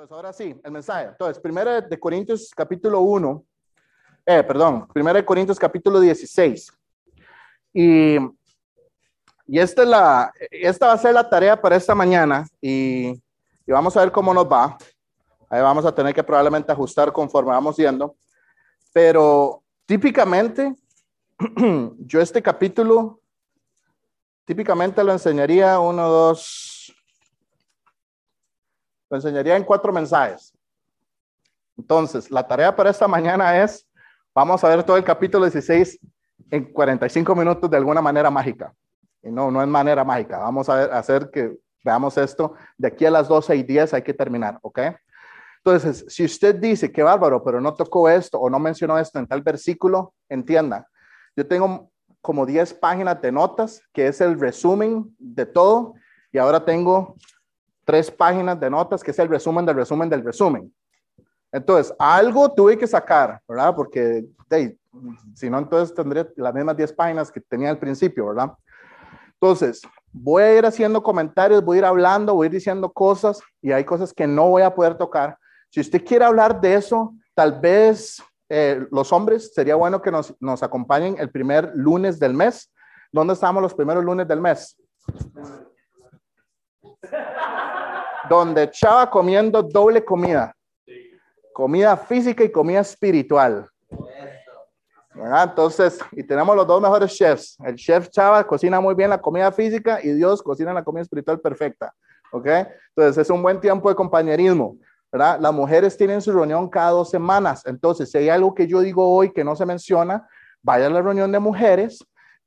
Entonces, ahora sí, el mensaje. Entonces, primero de Corintios capítulo 1, eh, perdón, primero de Corintios capítulo 16. Y, y esta, es la, esta va a ser la tarea para esta mañana y, y vamos a ver cómo nos va. Ahí vamos a tener que probablemente ajustar conforme vamos yendo. Pero típicamente, yo este capítulo, típicamente lo enseñaría uno, dos, lo enseñaría en cuatro mensajes. Entonces, la tarea para esta mañana es, vamos a ver todo el capítulo 16 en 45 minutos de alguna manera mágica. Y no, no es manera mágica. Vamos a ver, hacer que veamos esto. De aquí a las 12 y 10 hay que terminar, ¿ok? Entonces, si usted dice que bárbaro, pero no tocó esto o no mencionó esto en tal versículo, entienda. Yo tengo como 10 páginas de notas, que es el resumen de todo, y ahora tengo tres páginas de notas, que es el resumen del resumen del resumen. Entonces, algo tuve que sacar, ¿verdad? Porque si no, entonces tendría las mismas 10 páginas que tenía al principio, ¿verdad? Entonces, voy a ir haciendo comentarios, voy a ir hablando, voy a ir diciendo cosas y hay cosas que no voy a poder tocar. Si usted quiere hablar de eso, tal vez eh, los hombres, sería bueno que nos, nos acompañen el primer lunes del mes. ¿Dónde estamos los primeros lunes del mes? Donde Chava comiendo doble comida. Comida física y comida espiritual. Entonces, y tenemos los dos mejores chefs. El chef Chava cocina muy bien la comida física y Dios cocina la comida espiritual perfecta. ¿Ok? Entonces, es un buen tiempo de compañerismo. ¿verdad? Las mujeres tienen su reunión cada dos semanas. Entonces, si hay algo que yo digo hoy que no se menciona, vaya a la reunión de mujeres,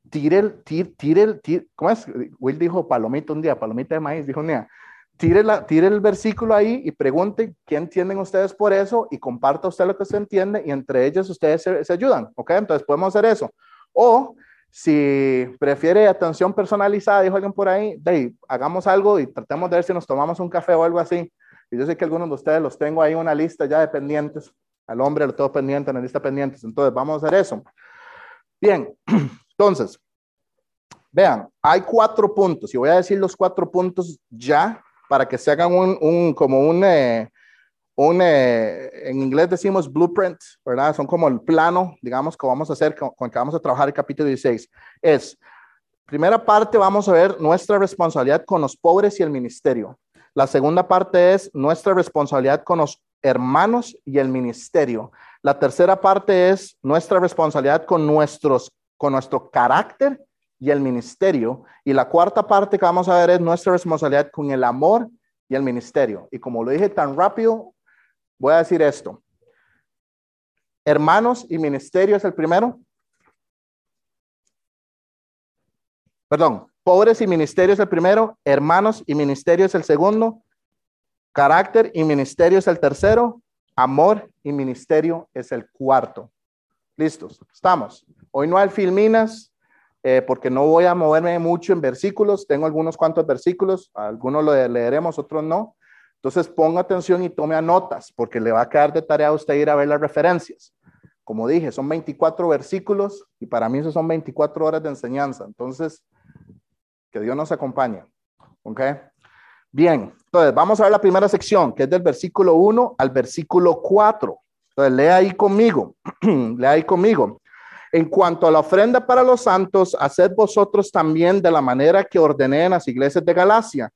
tire el, tire, tire el, tire, ¿cómo es? Will dijo palomita un día, palomita de maíz, dijo un día tire, la, tire el versículo ahí y pregunte qué entienden ustedes por eso y comparta usted lo que se entiende y entre ellos ustedes se, ayudan, ¿ok? Entonces podemos hacer eso. O si prefiere atención personalizada, dijo alguien por ahí, de, hagamos algo y tratemos de ver si nos tomamos un café o algo así. Y yo sé que algunos de ustedes los tengo ahí una lista ya de pendientes. Al hombre lo tengo pendiente en la lista pendientes. Entonces vamos a hacer eso. Bien, entonces, vean, hay cuatro puntos y voy a decir los cuatro puntos ya para que se hagan un, como un, eh, un eh, en inglés decimos blueprint, ¿verdad? Son como el plano, digamos, que vamos a hacer, con, con que vamos a trabajar el capítulo 16. Es, primera parte, vamos a ver nuestra responsabilidad con los pobres y el ministerio. La segunda parte es nuestra responsabilidad con los hermanos y el ministerio. La tercera parte es nuestra responsabilidad con, nuestros, con nuestro carácter y el ministerio. Y la cuarta parte que vamos a ver es nuestra responsabilidad con el amor y el ministerio. Y como lo dije tan rápido, voy a decir esto. Hermanos y ministerio es el primero. Perdón, pobres y ministerio es el primero, hermanos y ministerio es el segundo, carácter y ministerio es el tercero, amor y ministerio es el cuarto. Listos, estamos. Hoy no hay filminas, eh, porque no voy a moverme mucho en versículos, tengo algunos cuantos versículos, algunos lo leeremos, otros no. Entonces ponga atención y tome notas, porque le va a quedar de tarea a usted ir a ver las referencias. Como dije, son 24 versículos y para mí eso son 24 horas de enseñanza. Entonces, que Dios nos acompañe. ¿Ok? Bien, entonces vamos a ver la primera sección, que es del versículo 1 al versículo 4. Entonces, lea ahí conmigo, lea ahí conmigo. En cuanto a la ofrenda para los santos, haced vosotros también de la manera que ordené en las iglesias de Galacia.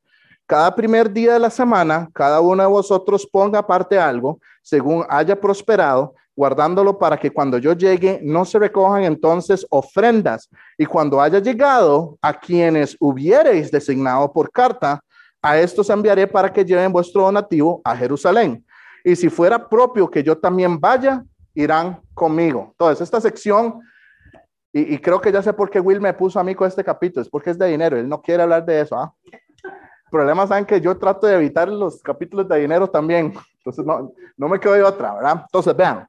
Cada primer día de la semana, cada uno de vosotros ponga aparte algo, según haya prosperado, guardándolo para que cuando yo llegue no se recojan entonces ofrendas. Y cuando haya llegado a quienes hubiereis designado por carta, a estos enviaré para que lleven vuestro donativo a Jerusalén. Y si fuera propio que yo también vaya, irán conmigo. Entonces, esta sección, y, creo que ya sé por qué Will me puso a mí con este capítulo, es porque es de dinero, él no quiere hablar de eso. ¿ah? Problemas saben que yo trato de evitar los capítulos de dinero también, entonces no, me quedo de otra, ¿verdad? Entonces, vean.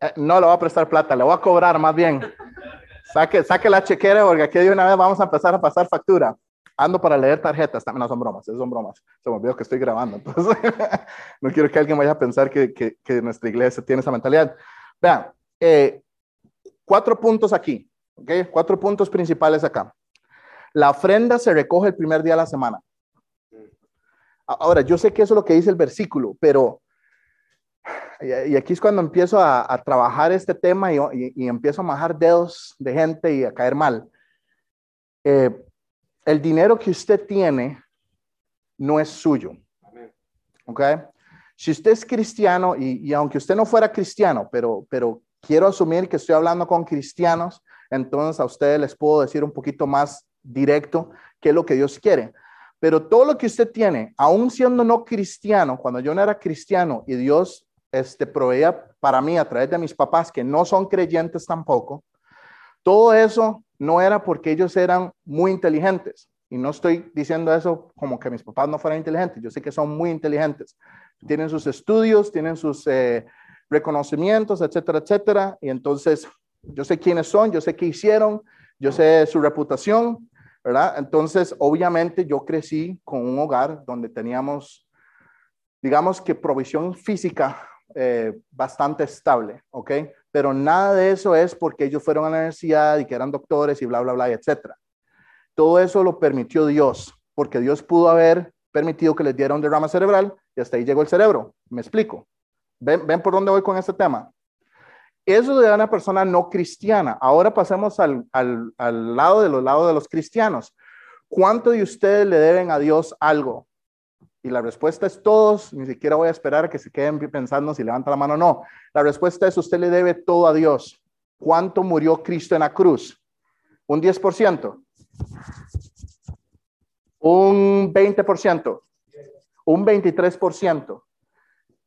Eh, no le voy a prestar plata, le voy a cobrar más bien. Saque, saque la chequera porque aquí de una vez vamos a empezar a pasar factura ando para leer tarjetas, también no son bromas, son bromas. Se me olvidó que estoy grabando, entonces no quiero que alguien vaya a pensar que, que, nuestra iglesia tiene esa mentalidad. Vean, eh, cuatro puntos aquí, ¿ok? Cuatro puntos principales acá. La ofrenda se recoge el primer día de la semana. Ahora, yo sé que eso es lo que dice el versículo, pero, y aquí es cuando empiezo a, trabajar este tema y, empiezo a majar dedos de gente y a caer mal. Eh, el dinero que usted tiene no es suyo. ¿Ok? Si usted es cristiano, y, aunque usted no fuera cristiano, pero, pero quiero asumir que estoy hablando con cristianos, entonces a ustedes les puedo decir un poquito más directo qué es lo que Dios quiere. Pero todo lo que usted tiene, aún siendo no cristiano, cuando yo no era cristiano y Dios este, proveía para mí a través de mis papás que no son creyentes tampoco, todo eso no era porque ellos eran muy inteligentes. Y no estoy diciendo eso como que mis papás no fueran inteligentes. Yo sé que son muy inteligentes. Tienen sus estudios, tienen sus eh, reconocimientos, etcétera, etcétera. Y entonces yo sé quiénes son, yo sé qué hicieron, yo sé su reputación, ¿verdad? Entonces, obviamente yo crecí con un hogar donde teníamos, digamos que provisión física eh, bastante estable, ¿ok? Pero nada de eso es porque ellos fueron a la universidad y que eran doctores y bla, bla, bla, etcétera. Todo eso lo permitió Dios, porque Dios pudo haber permitido que les diera un derrama cerebral y hasta ahí llegó el cerebro. ¿Me explico? ¿Ven, ven por dónde voy con este tema? Eso de una persona no cristiana. Ahora pasemos al, al, al lado de los lados de los cristianos. ¿Cuánto de ustedes le deben a Dios algo? Y la respuesta es todos, ni siquiera voy a esperar a que se queden pensando si levanta la mano o no. La respuesta es usted le debe todo a Dios. ¿Cuánto murió Cristo en la cruz? ¿Un 10%? ¿Un 20%? ¿Un 23%?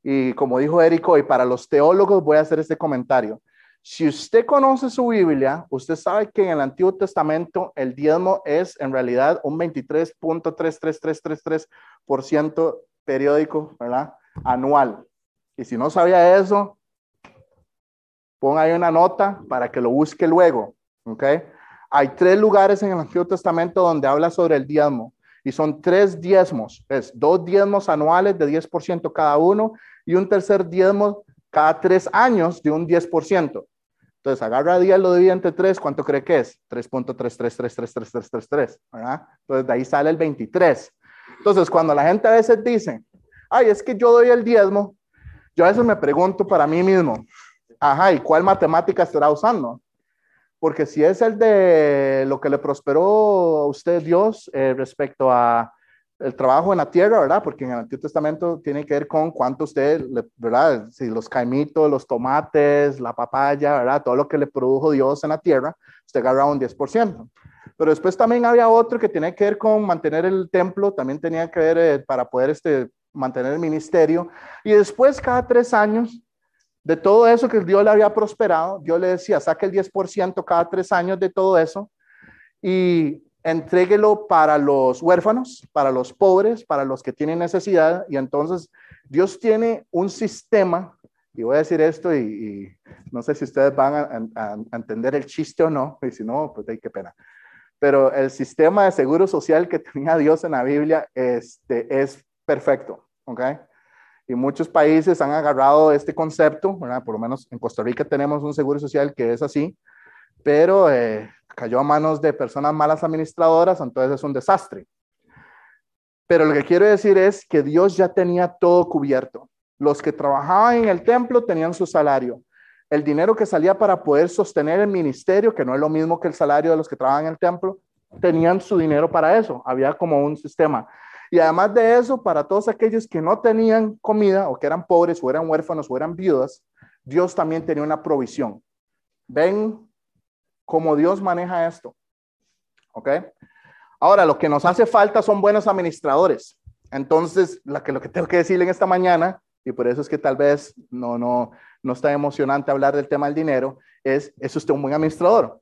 Y como dijo Eric hoy, para los teólogos voy a hacer este comentario. Si usted conoce su Biblia, usted sabe que en el Antiguo Testamento el diezmo es en realidad un 23.33333% periódico, ¿verdad? Anual. Y si no sabía eso, ponga ahí una nota para que lo busque luego, ¿ok? Hay tres lugares en el Antiguo Testamento donde habla sobre el diezmo y son tres diezmos, es dos diezmos anuales de 10% cada uno y un tercer diezmo cada tres años de un 10%. Entonces, agarra día, lo divide entre 3, ¿cuánto cree que es? 3.33333333, ¿verdad? Entonces, de ahí sale el 23. Entonces, cuando la gente a veces dice, ay, es que yo doy el diezmo, yo a veces me pregunto para mí mismo, ajá, ¿y cuál matemática estará usando? Porque si es el de lo que le prosperó a usted Dios eh, respecto a el trabajo en la tierra, ¿verdad? Porque en el Antiguo Testamento tiene que ver con cuánto usted, ¿verdad? Si los caimitos, los tomates, la papaya, ¿verdad? Todo lo que le produjo Dios en la tierra, usted agarra un 10%. Pero después también había otro que tenía que ver con mantener el templo, también tenía que ver eh, para poder este, mantener el ministerio. Y después, cada tres años, de todo eso que Dios le había prosperado, Dios le decía, saque el 10% cada tres años de todo eso. Y entréguelo para los huérfanos, para los pobres, para los que tienen necesidad. Y entonces Dios tiene un sistema, y voy a decir esto y, no sé si ustedes van a, entender el chiste o no, y si no, pues hay qué pena. Pero el sistema de seguro social que tenía Dios en la Biblia este, es perfecto, ¿ok? Y muchos países han agarrado este concepto, ¿verdad? Por lo menos en Costa Rica tenemos un seguro social que es así, pero eh, cayó a manos de personas malas administradoras, entonces es un desastre. Pero lo que quiero decir es que Dios ya tenía todo cubierto. Los que trabajaban en el templo tenían su salario. El dinero que salía para poder sostener el ministerio, que no es lo mismo que el salario de los que trabajan en el templo, tenían su dinero para eso. Había como un sistema. Y además de eso, para todos aquellos que no tenían comida o que eran pobres o eran huérfanos o eran viudas, Dios también tenía una provisión. Ven cómo Dios maneja esto. ¿Ok? Ahora, lo que nos hace falta son buenos administradores. Entonces, lo que, tengo que decirle en esta mañana, y por eso es que tal vez no, no, no está emocionante hablar del tema del dinero, es, ¿es usted un buen administrador?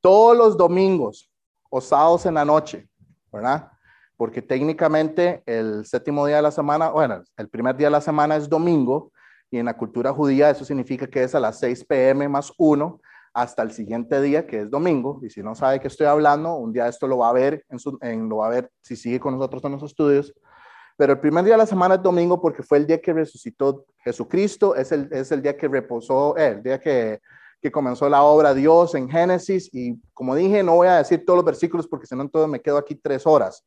Todos los domingos o sábados en la noche, ¿verdad? Porque técnicamente el séptimo día de la semana, bueno, el primer día de la semana es domingo, y en la cultura judía eso significa que es a las 6 pm más 1, hasta el siguiente día, que es domingo, y si no sabe que estoy hablando, un día esto lo va a ver, en, lo va a ver si sigue con nosotros en los estudios, pero el primer día de la semana es domingo porque fue el día que resucitó Jesucristo, es el, es el día que reposó, eh, el día que, que comenzó la obra Dios en Génesis, y como dije, no voy a decir todos los versículos porque si no, entonces me quedo aquí tres horas,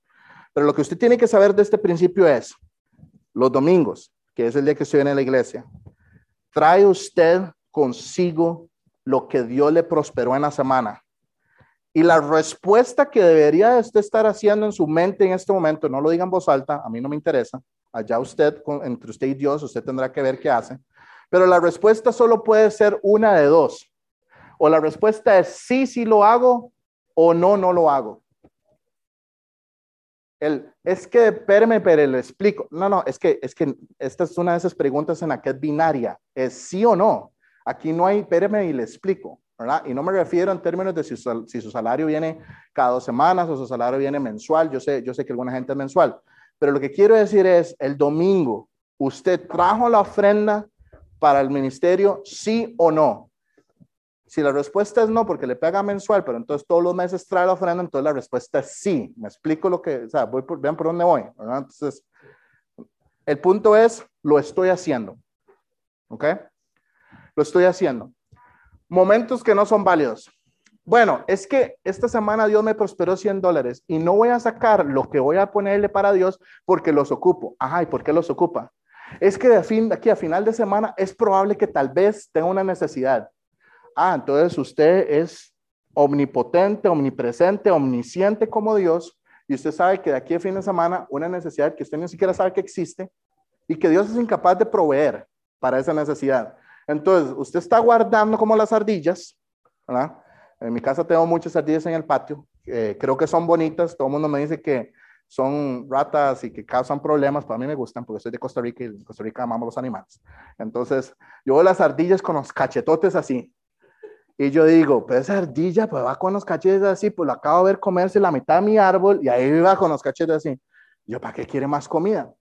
Pero lo que usted tiene que saber de este principio es, los domingos, que es el día que estoy en la iglesia, trae usted consigo lo que Dios le prosperó en la semana. Y la respuesta que debería usted estar haciendo en su mente en este momento, no lo diga en voz alta, a mí no me interesa, allá usted, entre usted y Dios, usted tendrá que ver qué hace. Pero la respuesta solo puede ser una de dos. O la respuesta es sí, sí lo hago, o no, no lo hago. El, es que, espérame, pero le explico. No, no, es que, es que esta es una de esas preguntas en la que es binaria. Es sí o no. Aquí no hay, espérame y le explico. ¿verdad? Y no me refiero en términos de si si su, salario viene cada dos semanas o su salario viene mensual. Yo sé, yo sé que alguna gente es mensual. Pero lo que quiero decir es, el domingo, ¿usted trajo la ofrenda para el ministerio, sí o no? Si la respuesta es no, porque le pega mensual, pero entonces todos los meses trae la ofrenda, entonces la respuesta es sí. Me explico lo que, o sea, voy por, vean por dónde voy. ¿verdad? Entonces, el punto es, lo estoy haciendo. ¿Ok? Lo estoy haciendo. Momentos que no son válidos. Bueno, es que esta semana Dios me prosperó 100 dólares y no voy a sacar lo que voy a ponerle para Dios porque los ocupo. Ajá, ¿y por qué los ocupa? Es que de, fin, aquí a final de semana es probable que tal vez tenga una necesidad. Ah, entonces usted es omnipotente, omnipresente, omnisciente como Dios y usted sabe que de aquí a fin de semana una necesidad que usted ni siquiera sabe que existe y que Dios es incapaz de proveer para esa necesidad. Entonces, usted está guardando como las ardillas. En mi casa tengo muchas ardillas en el patio, eh, creo que son bonitas, todo el mundo me dice que son ratas y que causan problemas, pero a mí me gustan porque soy de Costa Rica y en Costa Rica amamos los animales. Entonces, yo veo las ardillas con los cachetotes así. Y yo digo, pues esa ardilla pues va con los cachetes así, pues lo acabo de ver comerse la mitad de mi árbol y ahí va con los cachetes así. Yo, ¿para qué quiere más comida?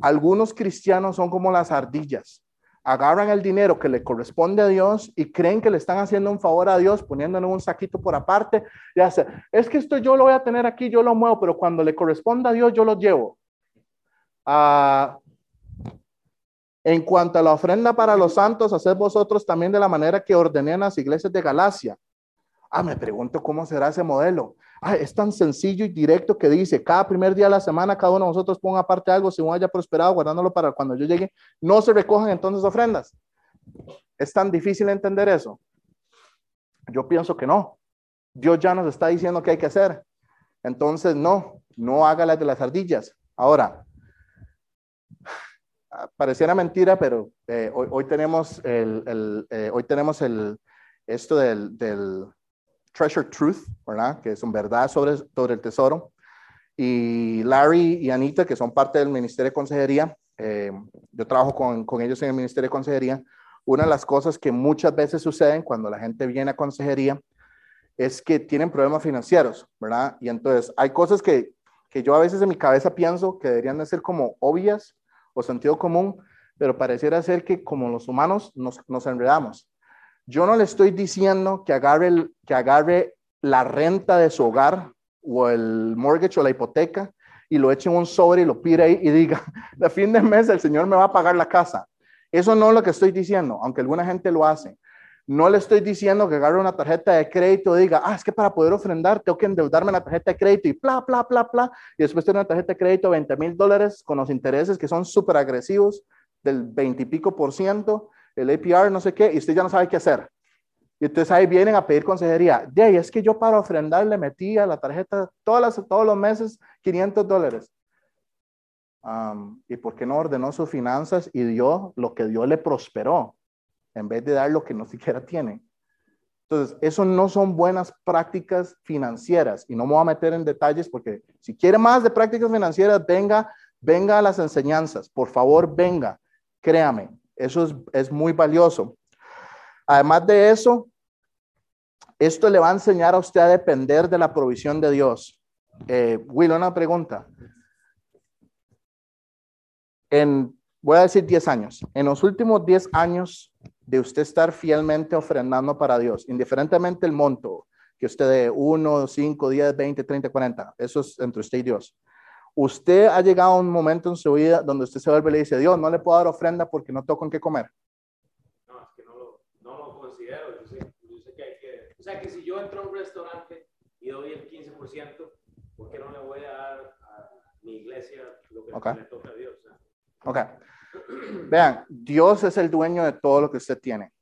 Algunos cristianos son como las ardillas agarran el dinero que le corresponde a Dios y creen que le están haciendo un favor a Dios poniéndolo en un saquito por aparte y hace, es que esto yo lo voy a tener aquí, yo lo muevo, pero cuando le corresponda a Dios yo lo llevo. Ah, en cuanto a la ofrenda para los santos, haced vosotros también de la manera que ordené en las iglesias de Galacia. Ah, me pregunto cómo será ese modelo. Es tan sencillo y directo que dice, cada primer día de la semana, cada uno de nosotros ponga aparte algo, según haya prosperado, guardándolo para cuando yo llegue, no se recojan entonces ofrendas. ¿Es tan difícil entender eso? Yo pienso que no. Dios ya nos está diciendo qué hay que hacer. Entonces, no, no haga las de las ardillas. Ahora, pareciera mentira, pero eh, hoy, hoy, tenemos el, el eh, hoy tenemos el, esto del, del Treasure Truth, ¿verdad? Que son verdad sobre, sobre el tesoro. Y Larry y Anita, que son parte del Ministerio de Consejería, eh, yo trabajo con, con, ellos en el Ministerio de Consejería. Una de las cosas que muchas veces suceden cuando la gente viene a consejería es que tienen problemas financieros, ¿verdad? Y entonces hay cosas que, que yo a veces en mi cabeza pienso que deberían de ser como obvias o sentido común, pero pareciera ser que como los humanos nos, nos enredamos. Yo no le estoy diciendo que agarre, que agarre la renta de su hogar o el mortgage o la hipoteca y lo eche en un sobre y lo pire ahí y diga, de fin de mes el Señor me va a pagar la casa. Eso no es lo que estoy diciendo, aunque alguna gente lo hace. No le estoy diciendo que agarre una tarjeta de crédito y diga, ah, es que para poder ofrendar tengo que endeudarme la tarjeta de crédito y bla, bla, bla, bla. Y después tener una tarjeta de crédito de 20 mil dólares con los intereses que son súper agresivos del 20 y pico por ciento el APR, no sé qué, y usted ya no sabe qué hacer. Y entonces ahí vienen a pedir consejería. De ahí es que yo para ofrendar le metí a la tarjeta todas las, todos los meses 500 dólares. ¿Y por qué no ordenó sus finanzas y dio lo que Dios le prosperó en vez de dar lo que no siquiera tiene? Entonces, eso no son buenas prácticas financieras y no me voy a meter en detalles porque si quiere más de prácticas financieras, venga, venga a las enseñanzas. Por favor, venga, créame, eso es, muy valioso. Además de eso, esto le va a enseñar a usted a depender de la provisión de Dios. Eh, Will, una pregunta. En, voy a decir 10 años. En los últimos 10 años de usted estar fielmente ofrendando para Dios, indiferentemente el monto, que usted de 1, 5, 10, 20, 30, 40, eso es entre usted y Dios. Usted ha llegado a un momento en su vida donde usted se vuelve y le dice, Dios, no le puedo dar ofrenda porque no tengo con qué comer. No, es que no lo, no lo considero. Yo sé, yo sé, que hay que... O sea, que si yo entro a un restaurante y doy el 15%, ¿por qué no le voy a dar mi iglesia, lo que Ok. le toca a Dios. Ok. Vean, Dios es el dueño de todo lo que usted tiene.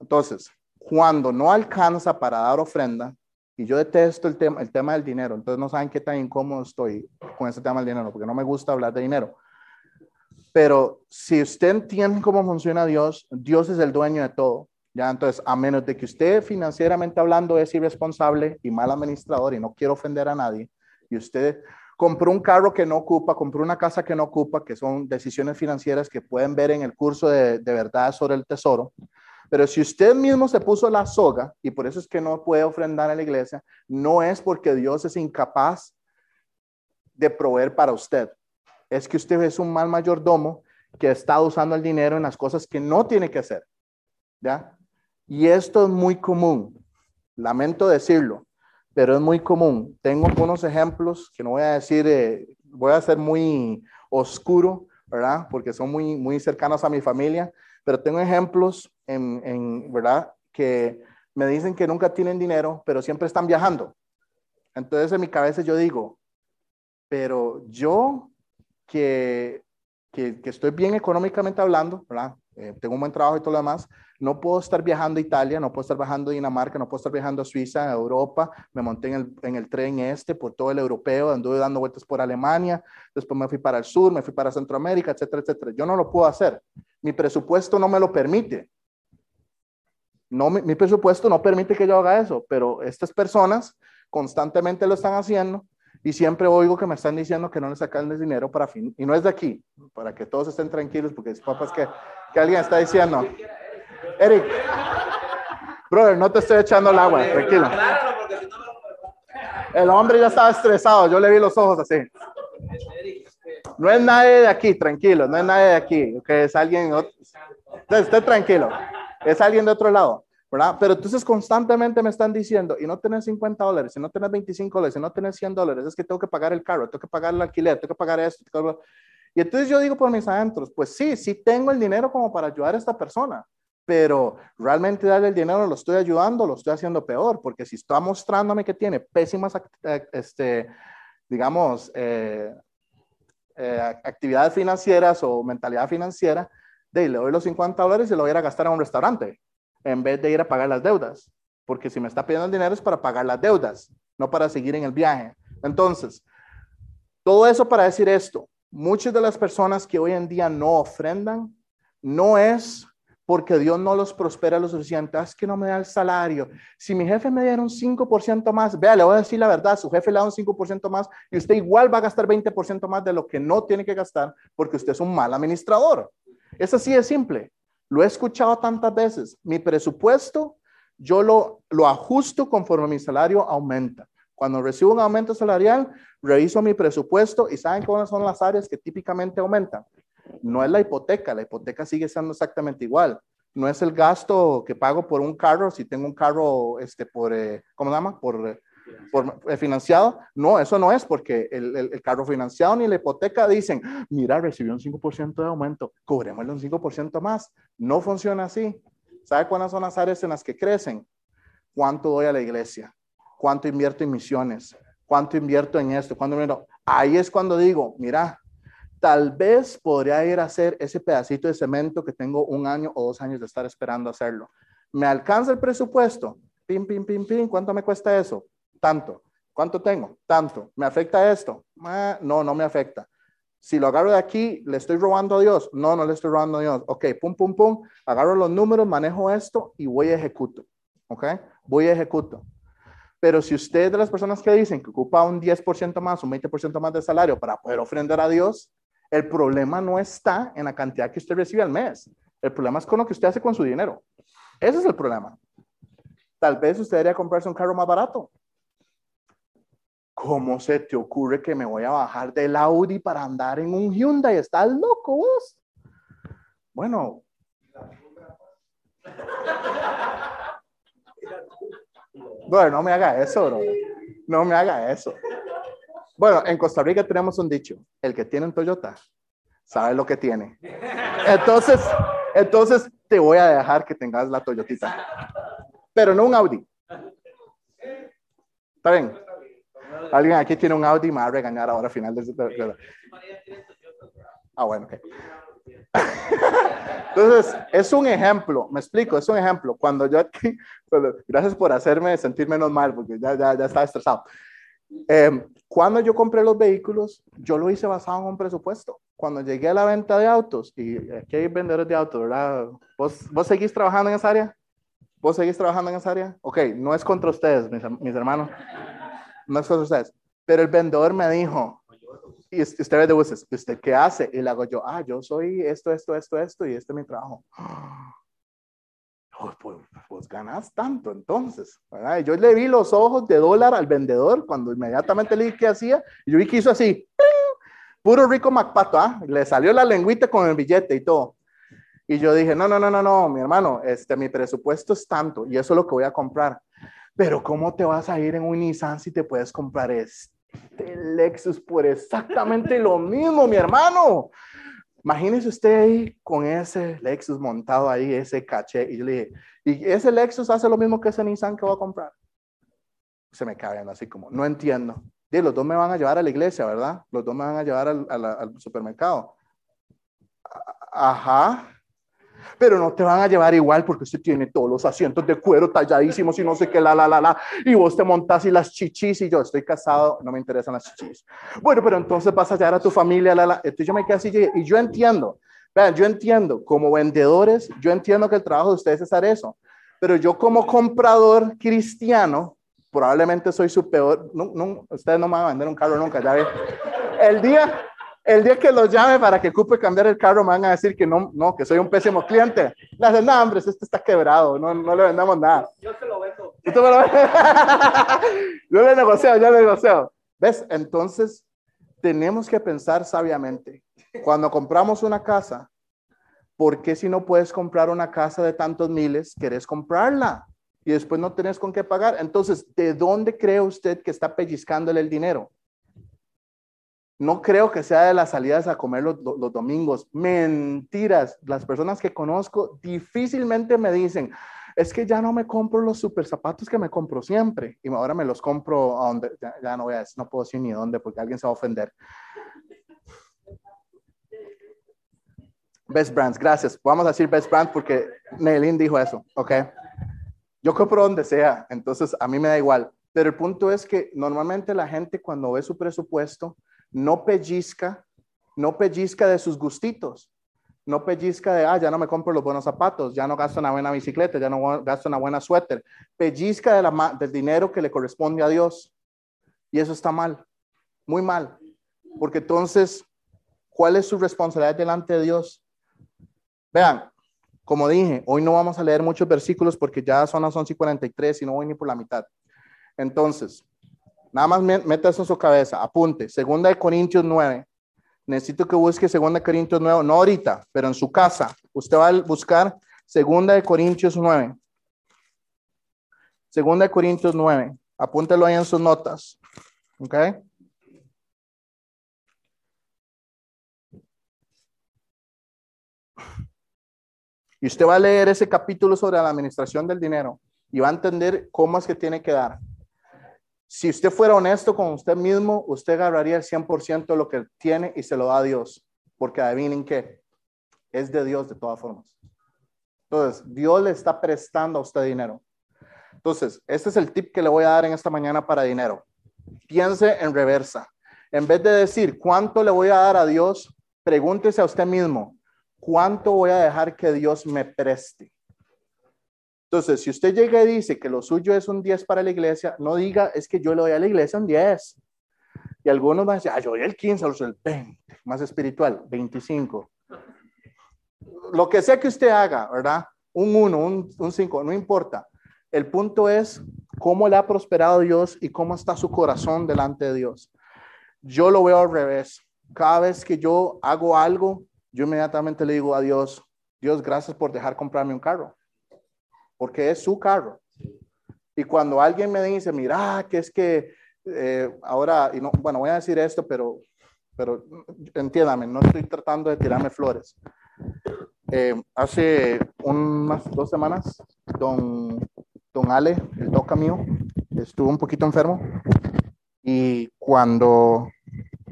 Entonces, cuando no alcanza para dar ofrenda, y yo detesto el tema, el tema del dinero, entonces no saben qué tan incómodo estoy con ese tema del dinero, porque no me gusta hablar de dinero. Pero si usted entiende cómo funciona Dios, Dios es el dueño de todo. Ya, entonces, a menos de que usted financieramente hablando es irresponsable y mal administrador y no quiere ofender a nadie, y usted compró un carro que no ocupa, compró una casa que no ocupa, que son decisiones financieras que pueden ver en el curso de, de verdad sobre el tesoro. Pero si usted mismo se puso la soga y por eso es que no puede ofrendar a la iglesia, no es porque Dios es incapaz de proveer para usted. Es que usted es un mal mayordomo que está usando el dinero en las cosas que no tiene que hacer. ¿Ya? Y esto es muy común. Lamento decirlo, pero es muy común. Tengo unos ejemplos que no voy a decir, eh, voy a ser muy oscuro, ¿verdad? Porque son muy, muy cercanos a mi familia, pero tengo ejemplos en, en, ¿verdad? Que me dicen que nunca tienen dinero, pero siempre están viajando. Entonces en mi cabeza yo digo, pero yo que, que, que estoy bien económicamente hablando, ¿verdad? Eh, tengo un buen trabajo y todo lo demás, no puedo estar viajando a Italia, no puedo estar viajando a Dinamarca, no puedo estar viajando a Suiza, a Europa, me monté en el, en el tren este por todo el europeo, anduve dando vueltas por Alemania, después me fui para el sur, me fui para Centroamérica, etcétera, etcétera. Yo no lo puedo hacer, mi presupuesto no me lo permite. No, mi, mi presupuesto no permite que yo haga eso, pero estas personas constantemente lo están haciendo y siempre oigo que me están diciendo que no les sacan el dinero para fin. Y no es de aquí, para que todos estén tranquilos, porque es papas que, que alguien está diciendo. Eric, brother, no te estoy echando el agua, tranquilo. El hombre ya estaba estresado, yo le vi los ojos así. No es nadie de aquí, tranquilo, no es nadie de aquí, ok, es alguien, ot- Entonces, esté tranquilo, es alguien de otro lado, ¿verdad? Pero entonces constantemente me están diciendo, y no tenés 50 dólares, y no tenés 25 dólares, y no tenés 100 dólares, es que tengo que pagar el carro, tengo que pagar el alquiler, tengo que pagar esto. tengo que- Y entonces yo digo por mis adentros, pues sí, sí tengo el dinero como para ayudar a esta persona, pero realmente darle el dinero lo estoy ayudando, lo estoy haciendo peor, porque si está mostrándome que tiene pésimas, eh, este, digamos, eh, eh, actividades financieras o mentalidad financiera, de le doy los 50 dólares y lo voy a gastar a un restaurante, en vez de ir a pagar las deudas, porque si me está pidiendo el dinero es para pagar las deudas, no para seguir en el viaje. Entonces, todo eso para decir esto, muchas de las personas que hoy en día no ofrendan, no es porque Dios no los prospera lo suficiente, "Ah, es que no me da el salario. Si mi jefe me diera un 5% más, vea, le voy a decir la verdad, su jefe le da un 5% más y usted igual va a gastar 20% más de lo que no tiene que gastar porque usted es un mal administrador. Es así de simple. Lo he escuchado tantas veces. Mi presupuesto, yo lo, lo ajusto conforme mi salario aumenta. Cuando recibo un aumento salarial, reviso mi presupuesto y ¿saben cuáles son las áreas que típicamente aumentan? No es la hipoteca, la hipoteca sigue siendo exactamente igual. No es el gasto que pago por un carro, si tengo un carro, este, por, eh, ¿cómo se llama? Por, eh, por eh, financiado. No, eso no es porque el, el- carro financiado ni la hipoteca dicen, mira, recibió un 5% de aumento, cobrémosle un 5% más. No funciona así. ¿Sabe cuáles son las áreas en las que crecen? ¿Cuánto doy a la iglesia? ¿Cuánto invierto en misiones? ¿Cuánto invierto en esto? ¿Cuánto invierto? Ahí es cuando digo, mira, tal vez podría ir a hacer ese pedacito de cemento que tengo un año o dos años de estar esperando hacerlo. ¿Me alcanza el presupuesto? Pim, pim, pim, pim. ¿Cuánto me cuesta eso? Tanto. ¿Cuánto tengo? Tanto. ¿Me afecta esto? Ah, no, no me afecta. Si lo agarro de aquí, ¿le estoy robando a Dios? No, no le estoy robando a Dios. Ok, pum, pum, pum. Agarro los números, manejo esto y voy a ejecuto. Ok, voy a ejecuto. Pero si usted es de las personas que dicen que ocupa un 10% más, un 20% más de salario para poder ofrendar a Dios, el problema no está en la cantidad que usted recibe al mes. El problema es con lo que usted hace con su dinero. Ese es el problema. Tal vez usted debería comprarse un carro más barato. ¿Cómo se te ocurre que me voy a bajar del Audi para andar en un Hyundai? ¿Estás loco vos? Bueno. Bueno, no me haga eso, bro. No me haga eso. Bueno, en Costa Rica tenemos un dicho, el que tiene un Toyota sabe lo que tiene. Entonces, entonces te voy a dejar que tengas la Toyotita, pero no un Audi. ¿Está bien? Alguien aquí tiene un Audi me va a regañar ahora a final de. Ah, bueno, ok. Entonces, es un ejemplo, me explico, es un ejemplo. Cuando yo aquí, gracias por hacerme sentir menos mal, porque ya, ya, ya estaba estresado. Eh, cuando yo compré los vehículos, yo lo hice basado en un presupuesto. Cuando llegué a la venta de autos, y aquí hay vendedores de autos, ¿verdad? ¿Vos, vos seguís trabajando en esa área? ¿Vos seguís trabajando en esa área? Ok, no es contra ustedes, mis, mis hermanos. No es contra ustedes. Pero el vendedor me dijo, y us- usted es de buses, ¿usted qué hace? Y le hago yo, ah, yo soy esto, esto, esto, esto, y este es mi trabajo. Oh, pues, pues ganas tanto entonces, ¿verdad? Yo le vi los ojos de dólar al vendedor cuando inmediatamente le dije qué hacía, y yo vi que hizo así, puro rico MacPato, ¿ah? Le salió la lengüita con el billete y todo. Y yo dije, no, no, no, no, no, mi hermano, este, mi presupuesto es tanto, y eso es lo que voy a comprar. Pero ¿cómo te vas a ir en un Nissan si te puedes comprar este Lexus por exactamente lo mismo, mi hermano? Imagínese usted ahí con ese Lexus montado ahí, ese caché. Y yo le dije, ¿y ese Lexus hace lo mismo que ese Nissan que voy a comprar? Se me cae viendo así como, no entiendo. Y los dos me van a llevar a la iglesia, ¿verdad? Los dos me van a llevar al, a la- al supermercado. Ajá. Pero no te van a llevar igual porque usted tiene todos los asientos de cuero talladísimos y no sé qué, la, la, la, la. Y vos te montas y las chichis y yo estoy casado, no me interesan las chichis. Bueno, pero entonces vas a llevar a tu familia, la, la. Entonces yo me quedé así y yo entiendo. Vean, yo entiendo, como vendedores, yo entiendo que el trabajo de ustedes es hacer eso. Pero yo como comprador cristiano, probablemente soy su peor. No, no, ustedes no me van a vender un carro nunca, ya ve. El día, el día que los llame para que ocupe cambiar el carro, me van a decir que no, no, que soy un pésimo cliente. Le hacen, no, hombre, este está quebrado, no, no le vendamos nada. Yo se lo vendo. Usted me lo- yo le negocio, yo le negocio. ¿Ves? Entonces, tenemos que pensar sabiamente. Cuando compramos una casa, ¿por qué si no puedes comprar una casa de tantos miles, querés comprarla? Y después no tenés con qué pagar. Entonces, ¿de dónde cree usted que está pellizcándole el dinero? No creo que sea de las salidas a comer los, domingos. Mentiras. Las personas que conozco difícilmente me dicen, es que ya no me compro los super zapatos que me compro siempre. Y ahora me los compro a donde, ya, no voy a no puedo decir ni dónde porque alguien se va a ofender. Best Brands, gracias. Vamos a decir Best Brands porque Neilin dijo eso, ¿ok? Yo compro donde sea, entonces a mí me da igual. Pero el punto es que normalmente la gente cuando ve su presupuesto no pellizca, no pellizca de sus gustitos. No pellizca de, ah, ya no me compro los buenos zapatos, ya no gasto una buena bicicleta, ya no gasto una buena suéter. Pellizca del dinero que le corresponde a Dios. Y eso está mal, muy mal. Porque entonces, ¿cuál es su responsabilidad delante de Dios? Vean, como dije, hoy no vamos a leer muchos versículos porque ya son las 11 y 43 y no voy ni por la mitad. Entonces, nada más me- meta eso en su cabeza, apunte, segunda de Corintios 9. Necesito que busque segunda de Corintios 9, no ahorita, pero en su casa. Usted va a buscar segunda de Corintios 9. Segunda de Corintios 9. Apúntelo ahí en sus notas. ¿Ok? Y usted va a leer ese capítulo sobre la administración del dinero y va a entender cómo es que tiene que dar. Si usted fuera honesto con usted mismo, usted agarraría el 100% de lo que tiene y se lo da a Dios. Porque adivinen qué, es de Dios de todas formas. Entonces, Dios le está prestando a usted dinero. Entonces, este es el tip que le voy a dar en esta mañana para dinero. Piense en reversa. En vez de decir cuánto le voy a dar a Dios, pregúntese a usted mismo, ¿cuánto voy a dejar que Dios me preste? Entonces, si usted llega y dice que lo suyo es un 10 para la iglesia, no diga, es que yo le doy a la iglesia un 10. Y algunos van a decir, ah, yo doy el 15, o el 20, más espiritual, 25. Lo que sea que usted haga, ¿verdad? Un 1, un, un 5, no importa. El punto es cómo le ha prosperado Dios y cómo está su corazón delante de Dios. Yo lo veo al revés. Cada vez que yo hago algo, yo inmediatamente le digo a Dios, Dios, gracias por dejar comprarme un carro, porque es su carro. Y cuando alguien me dice, mira, que es que eh, ahora, bueno, voy a decir esto, pero, pero entiéndame, no estoy tratando de tirarme flores. Eh, hace unas dos semanas, don, don Ale, el toca mío, estuvo un poquito enfermo Y cuando,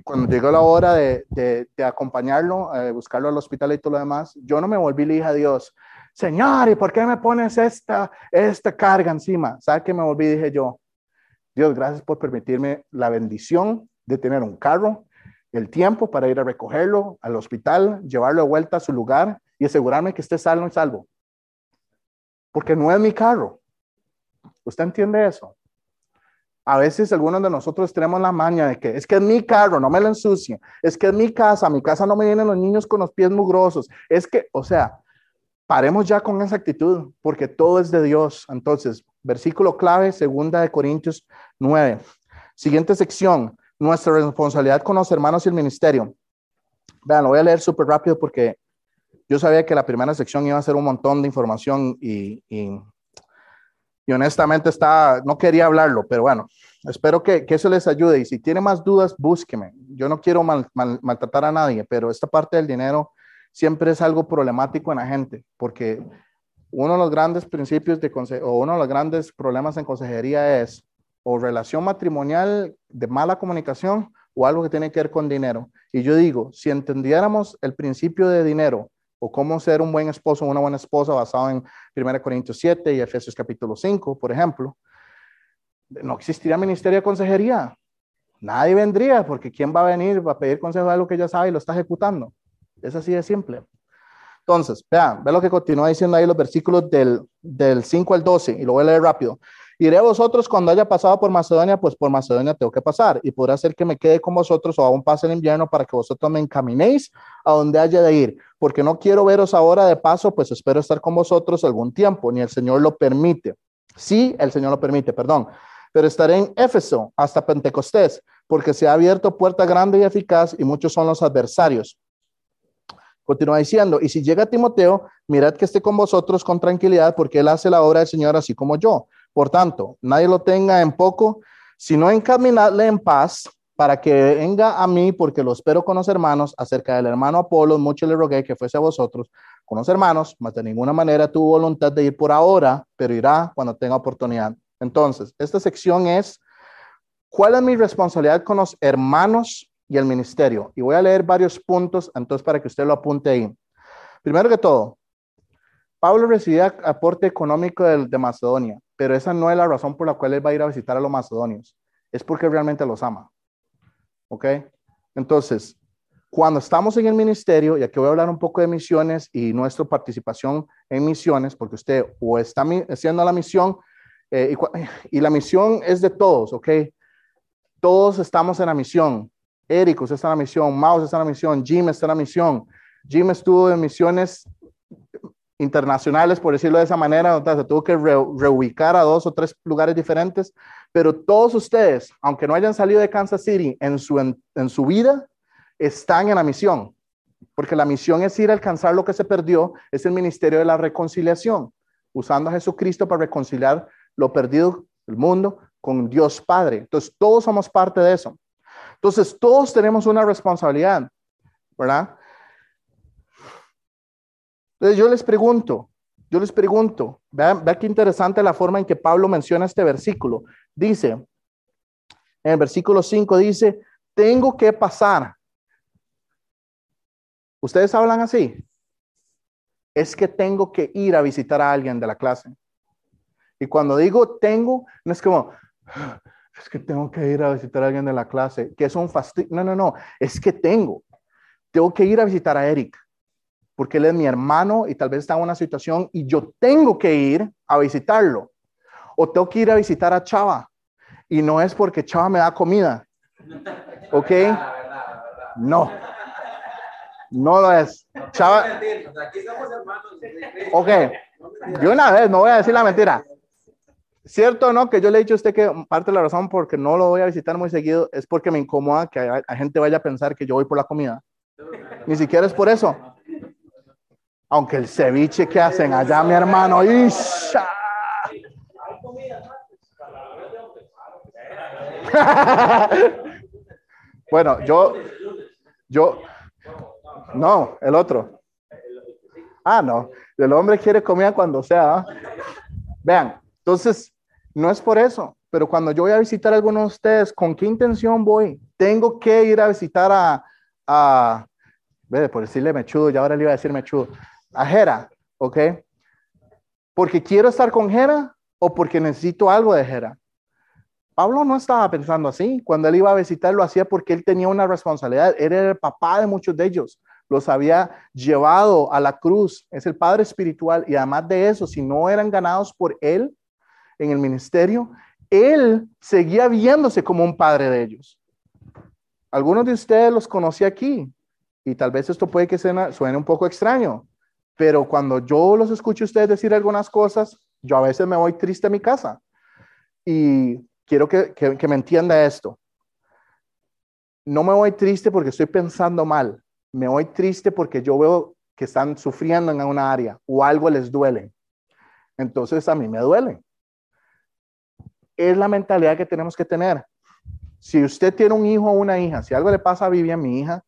cuando llegó la hora de, de, de acompañarlo, eh, buscarlo al hospital y todo lo demás, yo no me volví y le dije a Dios, Señor, ¿y por qué me pones esta, esta carga encima? ¿Sabes qué me volví dije yo? Dios, gracias por permitirme la bendición de tener un carro, el tiempo para ir a recogerlo al hospital, llevarlo de vuelta a su lugar y asegurarme que esté salvo y salvo. Porque no es mi carro. ¿Usted entiende eso? A veces algunos de nosotros tenemos la maña de que es que es mi carro, no me lo ensucie. Es que es mi casa, mi casa no me vienen los niños con los pies mugrosos. Es que, o sea, paremos ya con esa actitud, porque todo es de Dios. Entonces, versículo clave, segunda de Corintios 9. Siguiente sección, nuestra responsabilidad con los hermanos y el ministerio. Vean, lo voy a leer súper rápido porque yo sabía que la primera sección iba a ser un montón de información y, y, honestamente está, no quería hablarlo, pero bueno, espero que, que, eso les ayude. Y si tiene más dudas, búsqueme. Yo no quiero mal, mal, maltratar a nadie, pero esta parte del dinero siempre es algo problemático en la gente, porque uno de los grandes principios de o uno de los grandes problemas en consejería es o relación matrimonial de mala comunicación o algo que tiene que ver con dinero. Y yo digo, si entendiéramos el principio de dinero o cómo ser un buen esposo o una buena esposa basado en 1 Corintios 7 y Efesios capítulo 5, por ejemplo, no existiría ministerio de consejería. Nadie vendría porque ¿quién va a venir va a pedir consejo de algo que ya sabe y lo está ejecutando? Es así de simple. Entonces, vean, vean lo que continúa diciendo ahí los versículos del, del 5 al 12 y lo voy a leer rápido. Iré a vosotros cuando haya pasado por Macedonia, pues por Macedonia tengo que pasar y podrá ser que me quede con vosotros o aún pase el invierno para que vosotros me encaminéis a donde haya de ir, porque no quiero veros ahora de paso, pues espero estar con vosotros algún tiempo, ni el Señor lo permite. Sí, el Señor lo permite, perdón. Pero estaré en Éfeso hasta Pentecostés, porque se ha abierto puerta grande y eficaz y muchos son los adversarios. Continúa diciendo, y si llega Timoteo, mirad que esté con vosotros con tranquilidad, porque él hace la obra del Señor así como yo. Por tanto, nadie lo tenga en poco, sino encaminadle en paz para que venga a mí, porque lo espero con los hermanos. Acerca del hermano Apolo, mucho le rogué que fuese a vosotros con los hermanos, mas de ninguna manera tuvo voluntad de ir por ahora, pero irá cuando tenga oportunidad. Entonces, esta sección es, ¿cuál es mi responsabilidad con los hermanos y el ministerio? Y voy a leer varios puntos, entonces, para que usted lo apunte ahí. Primero que todo, Pablo recibía aporte económico de, de Macedonia pero esa no es la razón por la cual él va a ir a visitar a los macedonios. Es porque realmente los ama. ¿Ok? Entonces, cuando estamos en el ministerio, y aquí voy a hablar un poco de misiones y nuestra participación en misiones, porque usted o está haciendo la misión, eh, y, y, la misión es de todos, ¿ok? Todos estamos en la misión. Eric está en la misión, Maus está en la misión, Jim está en la misión. Jim estuvo en misiones internacionales, por decirlo de esa manera, se tuvo que re reubicar a dos o tres lugares diferentes, pero todos ustedes, aunque no hayan salido de Kansas City en su, en, en su vida, están en la misión, porque la misión es ir a alcanzar lo que se perdió, es el ministerio de la reconciliación, usando a Jesucristo para reconciliar lo perdido, el mundo, con Dios Padre. Entonces, todos somos parte de eso. Entonces, todos tenemos una responsabilidad, ¿verdad? Entonces yo les pregunto, yo les pregunto, vean, qué interesante la forma en que Pablo menciona este versículo. Dice, en el versículo 5 dice, tengo que pasar. ¿Ustedes hablan así? Es que tengo que ir a visitar a alguien de la clase. Y cuando digo tengo, no es como, es que tengo que ir a visitar a alguien de la clase, que es un fastidio. No, no, no, es que tengo. Tengo que ir a visitar a Eric porque él es mi hermano y tal vez está en una situación y yo tengo que ir a visitarlo. O tengo que ir a visitar a Chava y no es porque Chava me da comida. ¿Ok? No. No lo es. Chava. Ok. Yo una vez, no voy a decir la mentira. ¿Cierto no? Que yo le he dicho a usted que parte de la razón porque no lo voy a visitar muy seguido es porque me incomoda que la gente vaya a pensar que yo voy por la comida. Ni siquiera es por eso. Aunque el ceviche que hacen allá, mi hermano, ¡isha! bueno, yo, yo, no, el otro. Ah, no, el hombre quiere comida cuando sea. ¿ah? Vean, entonces, no es por eso, Pero cuando yo voy a visitar a de ustedes, ¿con qué intención voy? Tengo que ir a visitar a, a ve, por decirle mechudo, ya ahora le iba a decir mechudo, a Jera, ¿ok? Porque quiero estar con Jera o porque necesito algo de Jera. Pablo no estaba pensando así. Cuando él iba a visitar, lo hacía porque él tenía una responsabilidad. Él era el papá de muchos de ellos. Los había llevado a la cruz. Es el padre espiritual. Y además de eso, si no eran ganados por él en el ministerio, él seguía viéndose como un padre de ellos. Algunos de ustedes los conocí aquí. Y tal vez esto puede que suene, un poco extraño. Pero cuando yo los escucho a ustedes decir algunas cosas, yo a veces me voy triste a mi casa. Y quiero que, que, me entienda esto. No me voy triste porque estoy pensando mal. Me voy triste porque yo veo que están sufriendo en una área o algo les duele. Entonces a mí me duele. Es la mentalidad que tenemos que tener. Si usted tiene un hijo o una hija, si algo le pasa a Vivian, mi hija,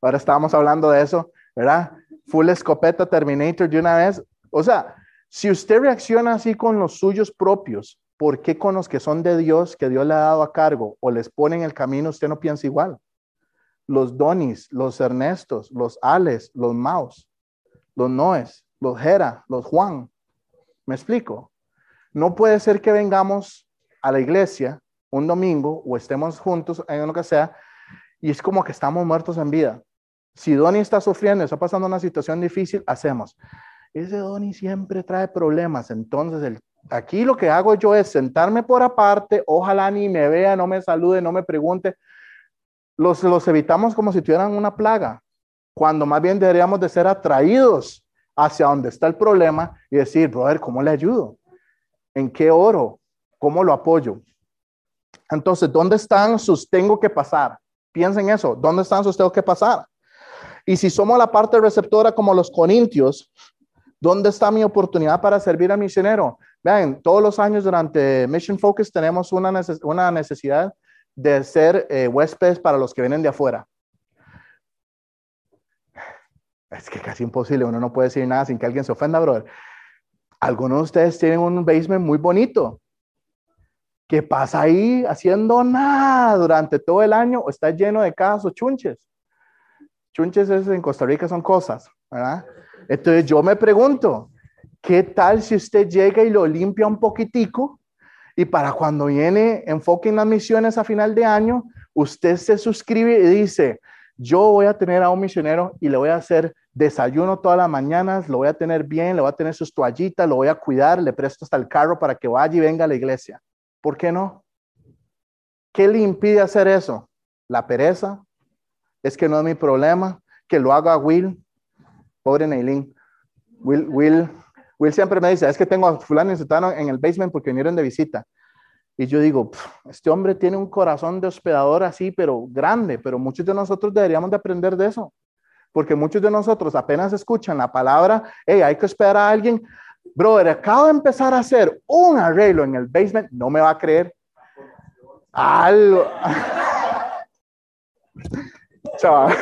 ahora estábamos hablando de eso, ¿verdad? Full escopeta Terminator de una vez. O sea, si usted reacciona así con los suyos propios, ¿por qué con los que son de Dios, que Dios le ha dado a cargo o les pone en el camino, usted no piensa igual? Los Donis, los Ernestos, los Ales, los Maus, los Noes, los Jera, los Juan. ¿Me explico? No puede ser que vengamos a la iglesia un domingo o estemos juntos en lo que sea y es como que estamos muertos en vida. Si Donny está sufriendo, está pasando una situación difícil, hacemos. Ese Donny siempre trae problemas, entonces Aquí lo que hago yo es sentarme por aparte, ojalá ni me vea, no me salude, no me pregunte. Los, los evitamos como si tuvieran una plaga, cuando más bien deberíamos de ser atraídos hacia donde está el problema y decir, brother, ¿cómo le ayudo? ¿En qué oro? ¿Cómo lo apoyo? Entonces, ¿dónde están sus tengo que pasar? Piensen eso, ¿dónde están sus tengo que pasar? Y si somos la parte receptora como los corintios, ¿dónde está mi oportunidad para servir al misionero? Vean, todos los años durante Mission Focus tenemos una, una necesidad de ser eh, huéspedes para los que vienen de afuera. Es que casi imposible, uno no puede decir nada sin que alguien se ofenda, brother. Algunos de ustedes tienen un basement muy bonito. ¿Qué pasa ahí haciendo nada durante todo el año? está lleno de cajas o chunches. Chunches es, en Costa Rica son cosas, ¿verdad? Entonces yo me pregunto, ¿Qué tal si usted llega y lo limpia un poquitico? Y para cuando viene enfoque en las misiones a final de año, usted se suscribe y dice, yo voy a tener a un misionero y le voy a hacer desayuno todas las mañanas, lo voy a tener bien, le voy a tener sus toallitas, lo voy a cuidar, le presto hasta el carro para que vaya y venga a la iglesia. ¿Por qué no? ¿Qué le impide hacer eso? La pereza. Es que no es mi problema. Que lo haga Will. Pobre Neilín. Will, Will Will siempre me dice, es que tengo a fulano y sutano en el basement porque vinieron de visita. Y yo digo, este hombre tiene un corazón de hospedador así, pero grande, pero muchos de nosotros deberíamos de aprender de eso. Porque muchos de nosotros apenas escuchan la palabra, hey, hay que esperar a alguien. Brother, acabo de empezar a hacer un arreglo en el basement, no me va a creer. Algo. Chaval.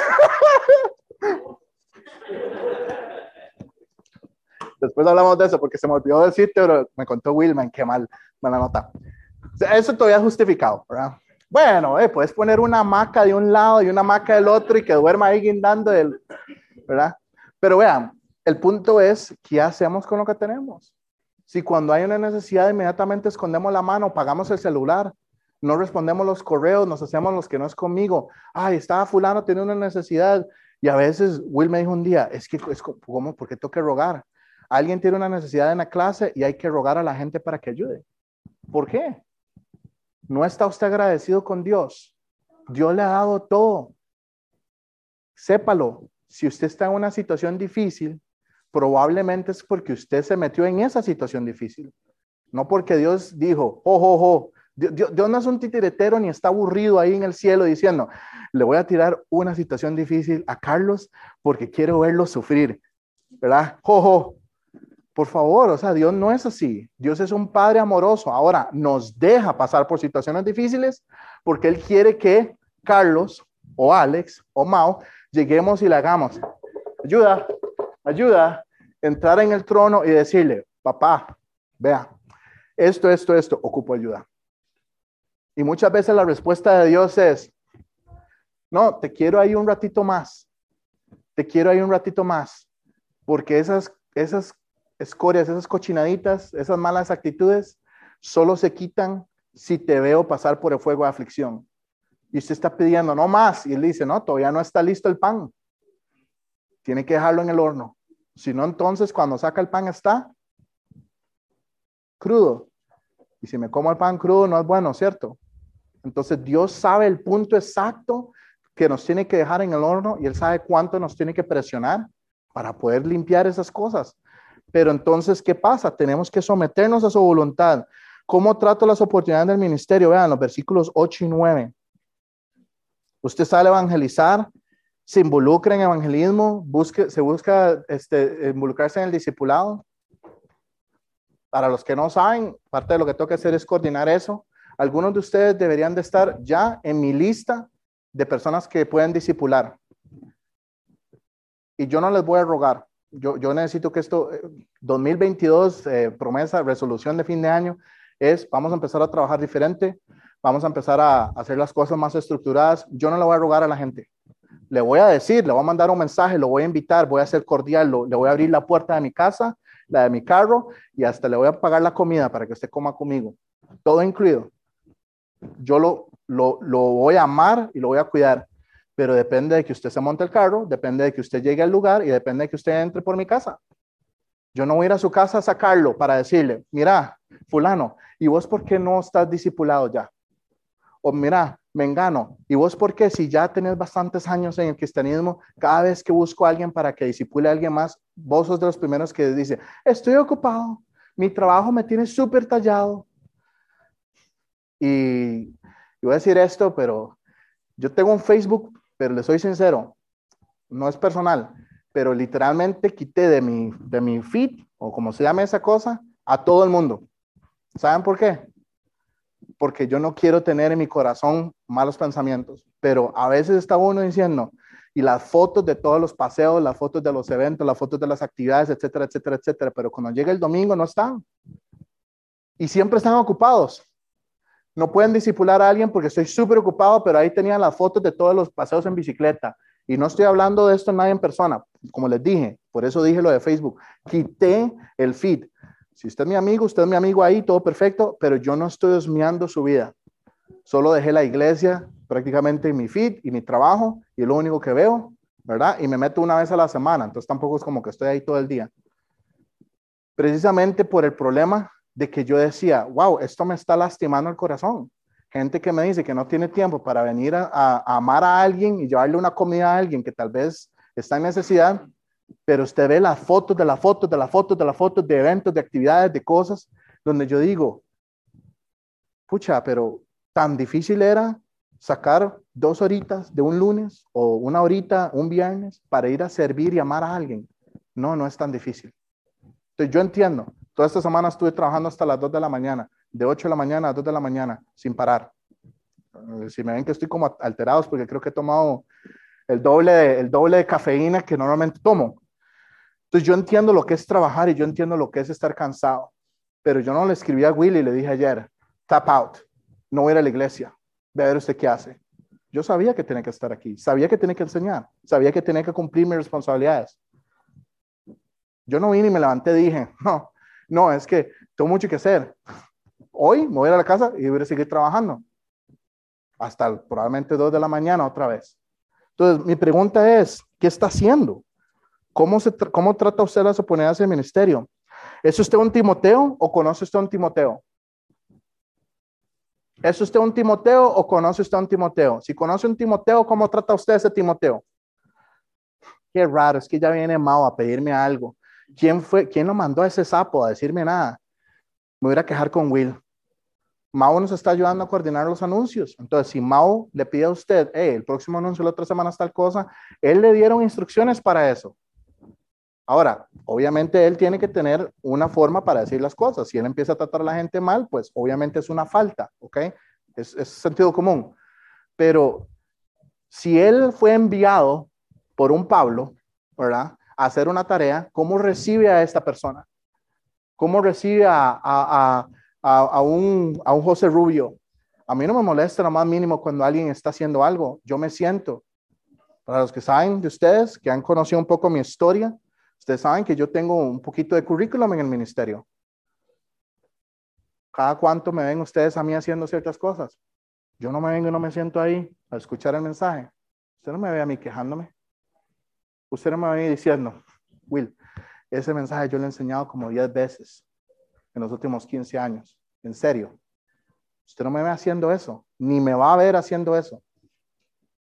Después hablamos de eso porque se me olvidó decirte, pero me contó Wilman, qué mal, mala nota. Eso todavía es justificado, ¿verdad? Bueno, eh, puedes poner una hamaca de un lado y una hamaca del otro y que duerma ahí guindando, del, ¿verdad? Pero vean, el punto es, ¿qué hacemos con lo que tenemos? Si cuando hay una necesidad inmediatamente escondemos la mano, pagamos el celular, no respondemos los correos, nos hacemos los que no es conmigo. Ay, estaba fulano, tiene una necesidad. Y a veces Will me dijo un día, es que, es como, ¿por qué tengo que rogar? Alguien tiene una necesidad en la clase y hay que rogar a la gente para que ayude. ¿Por qué? ¿No está usted agradecido con Dios? Dios le ha dado todo. Sépalo, si usted está en una situación difícil, probablemente es porque usted se metió en esa situación difícil. No porque Dios dijo, ojo, ojo, Dios, Dios, no es un titiretero ni está aburrido ahí en el cielo diciendo, le voy a tirar una situación difícil a Carlos porque quiero verlo sufrir. ¿Verdad? Ojo, por favor, o sea, Dios no es así. Dios es un Padre amoroso. Ahora, nos deja pasar por situaciones difíciles porque Él quiere que Carlos o Alex o Mao lleguemos y le hagamos, ayuda, ayuda, entrar en el trono y decirle, papá, vea, esto, esto, esto, ocupo ayuda. Y muchas veces la respuesta de Dios es, no, te quiero ahí un ratito más, te quiero ahí un ratito más, porque esas, esas escorias, esas cochinaditas, esas malas actitudes, solo se quitan si te veo pasar por el fuego de aflicción. Y usted está pidiendo, no más, y él dice, no, todavía no está listo el pan, tiene que dejarlo en el horno. Si no, entonces cuando saca el pan está crudo. Y si me como el pan crudo no es bueno, ¿cierto? Entonces Dios sabe el punto exacto que nos tiene que dejar en el horno y Él sabe cuánto nos tiene que presionar para poder limpiar esas cosas. Pero entonces, ¿qué pasa? Tenemos que someternos a su voluntad. ¿Cómo trato las oportunidades del ministerio? Vean los versículos 8 y 9. Usted sale a evangelizar, se involucra en evangelismo, busque, se busca este, involucrarse en el discipulado. Para los que no saben, parte de lo que tengo que hacer es coordinar eso. Algunos de ustedes deberían de estar ya en mi lista de personas que pueden discipular. Y yo no les voy a rogar. Yo, yo necesito que esto, 2022, eh, eh, promesa, resolución de fin de año, es vamos a empezar a trabajar diferente, vamos a empezar a hacer las cosas más estructuradas. Yo no le voy a rogar a la gente. Le voy a decir, le voy a mandar un mensaje, lo voy a invitar, voy a ser cordial, le voy a abrir la puerta de mi casa, la de mi carro y hasta le voy a pagar la comida para que usted coma conmigo. Todo incluido. Yo lo, lo, lo voy a amar y lo voy a cuidar, pero depende de que usted se monte el carro, depende de que usted llegue al lugar y depende de que usted entre por mi casa. Yo no voy a ir a su casa a sacarlo para decirle, mira, fulano, ¿y vos por qué no estás discipulado ya? O mira, me engano, ¿y vos por qué si ya tenés bastantes años en el cristianismo, cada vez que busco a alguien para que disipule a alguien más, vos sos de los primeros que dice, estoy ocupado, mi trabajo me tiene súper tallado. Y y voy a decir esto, pero yo tengo un Facebook, pero le soy sincero, no es personal, pero literalmente quité de mi, de mi feed, o como se llama esa cosa, a todo el mundo. ¿Saben por qué? Porque yo no quiero tener en mi corazón malos pensamientos, pero a veces está uno diciendo, y las fotos de todos los paseos, las fotos de los eventos, las fotos de las actividades, etcétera, etcétera, etcétera, pero cuando llega el domingo no están. Y siempre están ocupados. No pueden disipular a alguien porque estoy súper ocupado, pero ahí tenían las fotos de todos los paseos en bicicleta. Y no estoy hablando de esto nadie en persona, como les dije, por eso dije lo de Facebook. Quité el feed. Si usted es mi amigo, usted es mi amigo ahí, todo perfecto, pero yo no estoy osmeando su vida. Solo dejé la iglesia prácticamente en mi feed y mi trabajo y lo único que veo, ¿verdad? Y me meto una vez a la semana, entonces tampoco es como que estoy ahí todo el día. Precisamente por el problema de que yo decía, wow, esto me está lastimando el corazón. Gente que me dice que no tiene tiempo para venir a, amar a alguien y llevarle una comida a alguien que tal vez está en necesidad, pero usted ve las fotos de las fotos, de las fotos, de las fotos, de eventos, de actividades, de cosas, donde yo digo, pucha, pero tan difícil era sacar dos horitas de un lunes o una horita un viernes para ir a servir y amar a alguien. No, no es tan difícil. Entonces yo entiendo, Toda esta semana estuve trabajando hasta las 2 de la mañana, de 8 de la mañana a 2 de la mañana, sin parar. Eh, si me ven que estoy como alterados porque creo que he tomado el doble, el doble de cafeína que normalmente tomo. Entonces yo entiendo lo que es trabajar y yo entiendo lo que es estar cansado. Pero yo no le escribí a Willy y le dije ayer, tap out, no voy a ir a la iglesia, ve a usted qué hace. Yo sabía que tenía que estar aquí, sabía que tenía que enseñar, sabía que tenía que cumplir mis responsabilidades. Yo no vine y me levanté y dije, no, no, es que tengo mucho que hacer. Hoy me voy a la casa y voy a seguir trabajando. Hasta probablemente dos de la mañana otra vez. Entonces, mi pregunta es, ¿qué está haciendo? ¿Cómo, se cómo trata usted las oportunidades del ministerio? ¿Es usted un Timoteo o conoce usted un Timoteo? ¿Es usted un Timoteo o conoce usted un Timoteo? Si conoce un Timoteo, ¿cómo trata usted ese Timoteo? Qué raro, es que ya viene Mao a pedirme algo. ¿Quién fue, quién lo mandó a ese sapo a decirme nada? Me voy a quejar con Will. Mao nos está ayudando a coordinar los anuncios. Entonces, si Mao le pide a usted, hey, el próximo anuncio la otra semana es tal cosa, él le dieron instrucciones para eso. Ahora, obviamente él tiene que tener una forma para decir las cosas. Si él empieza a tratar a la gente mal, pues obviamente es una falta, ¿ok? Es, sentido común. Pero si él fue enviado por un Pablo, ¿verdad? hacer una tarea, ¿cómo recibe a esta persona? ¿Cómo recibe a, a, a, un, a un José Rubio, A mí no me molesta lo más mínimo cuando alguien está haciendo algo. Yo me siento. Para los que saben de ustedes, que han conocido un poco mi historia, ustedes saben que yo tengo un poquito de currículum en el ministerio. Cada cuánto me ven ustedes a mí haciendo ciertas cosas. Yo no me vengo y no me siento ahí a escuchar el mensaje. Usted no me ve a mí quejándome. Usted no me ve diciendo, Will, ese mensaje yo le he enseñado como 10 veces en los últimos 15 años. En serio. Usted no me ve haciendo eso, ni me va a ver haciendo eso.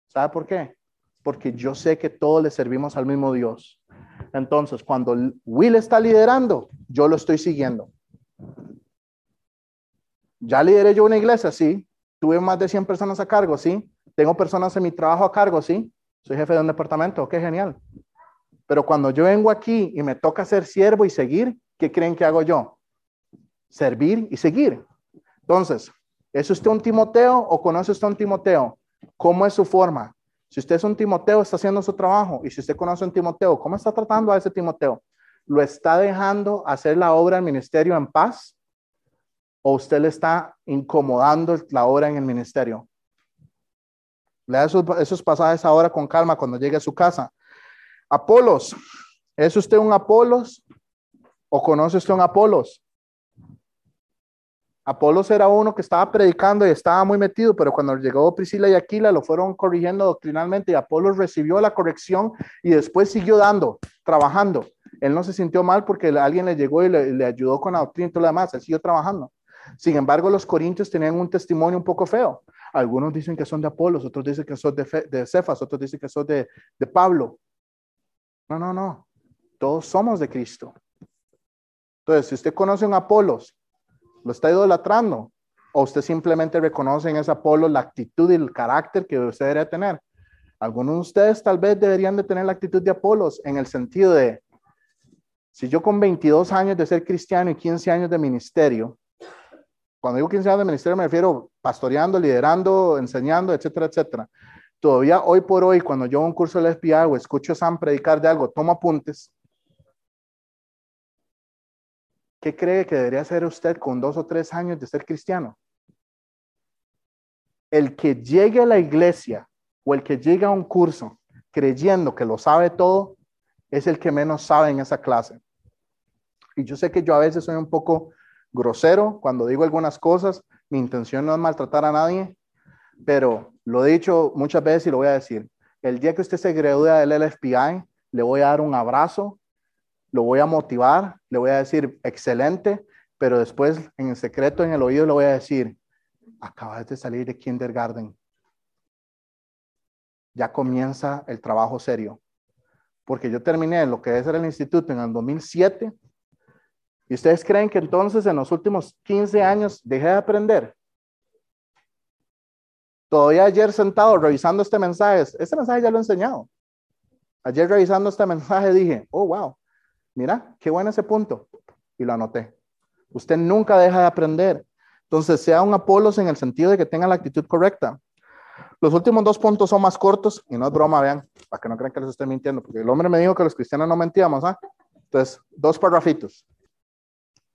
¿Sabe por qué? Porque yo sé que todos le servimos al mismo Dios. Entonces, cuando Will está liderando, yo lo estoy siguiendo. Ya lideré yo una iglesia, sí. Tuve más de 100 personas a cargo, sí. Tengo personas en mi trabajo a cargo, sí. Soy jefe de un departamento, qué genial. Pero cuando yo vengo aquí y me toca ser siervo y seguir, ¿qué creen que hago yo? Servir y seguir. Entonces, ¿es usted un Timoteo o conoce usted un Timoteo? ¿Cómo es su forma? Si usted es un Timoteo, está haciendo su trabajo. Y si usted conoce un Timoteo, ¿cómo está tratando a ese Timoteo? ¿Lo está dejando hacer la obra del ministerio en paz? ¿O usted le está incomodando la obra en el ministerio? Lea esos, esos pasajes ahora con calma cuando llegue a su casa. Apolos, ¿es usted un Apolos o conoce usted un Apolos? Apolos era uno que estaba predicando y estaba muy metido, pero cuando llegó Priscila y Aquila lo fueron corrigiendo doctrinalmente y Apolos recibió la corrección y después siguió dando, trabajando. Él no se sintió mal porque alguien le llegó y le, ayudó con la doctrina y todo lo demás, él siguió trabajando. Sin embargo, los corintios tenían un testimonio un poco feo. Algunos dicen que son de Apolos, otros dicen que son de, de Cefas, otros dicen que son de, Pablo. No, no, no. Todos somos de Cristo. Entonces, si usted conoce un Apolos ¿Lo está idolatrando? ¿O usted simplemente reconoce en ese Apolo la actitud y el carácter que usted debería tener? Algunos de ustedes tal vez deberían de tener la actitud de Apolos en el sentido de, si yo con 22 años de ser cristiano y 15 años de ministerio, cuando digo 15 años de ministerio me refiero pastoreando, liderando, enseñando, etcétera, etcétera. Todavía hoy por hoy, cuando yo un curso del FBI o escucho a Sam predicar de algo, tomo apuntes, ¿Qué cree que debería hacer usted con dos o tres años de ser cristiano? El que llegue a la iglesia o el que llegue a un curso creyendo que lo sabe todo es el que menos sabe en esa clase. Y yo sé que yo a veces soy un poco grosero cuando digo algunas cosas. Mi intención no es maltratar a nadie, pero lo he dicho muchas veces y lo voy a decir. El día que usted se gradúe del LFPI, le voy a dar un abrazo lo voy a motivar, le voy a decir, excelente, pero después en el secreto, en el oído, le voy a decir, acabas de salir de kindergarten. Ya comienza el trabajo serio. Porque yo terminé lo que es el instituto en el 2007. ¿Y ustedes creen que entonces en los últimos 15 años dejé de aprender? Todavía ayer sentado revisando este mensaje, este mensaje ya lo he enseñado. Ayer revisando este mensaje dije, oh, wow, Mira, qué bueno ese punto. Y lo anoté. Usted nunca deja de aprender. Entonces, sea un Apolos en el sentido de que tenga la actitud correcta. Los últimos dos puntos son más cortos y no es broma, vean, para que no crean que les estoy mintiendo, porque el hombre me dijo que los cristianos no mentíamos, ¿ah? Entonces, dos parrafitos.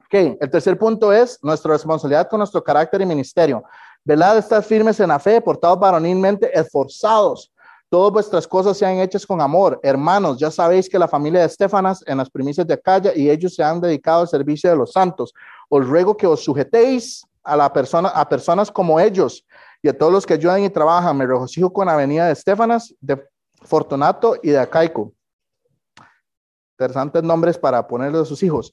Ok, el tercer punto es nuestra responsabilidad con nuestro carácter y ministerio. Velad, estar firmes en la fe, portados varonilmente, esforzados Todas vuestras cosas sean hechas con amor. Hermanos, ya sabéis que la familia de Estefanas en las primicias de Acaya y ellos se han dedicado al servicio de los santos. Os ruego que os sujetéis a, la persona, a personas como ellos y a todos los que ayudan y trabajan. Me regocijo con la venida de Estefanas, de Fortunato y de Acaico. Interesantes nombres para ponerle a sus hijos.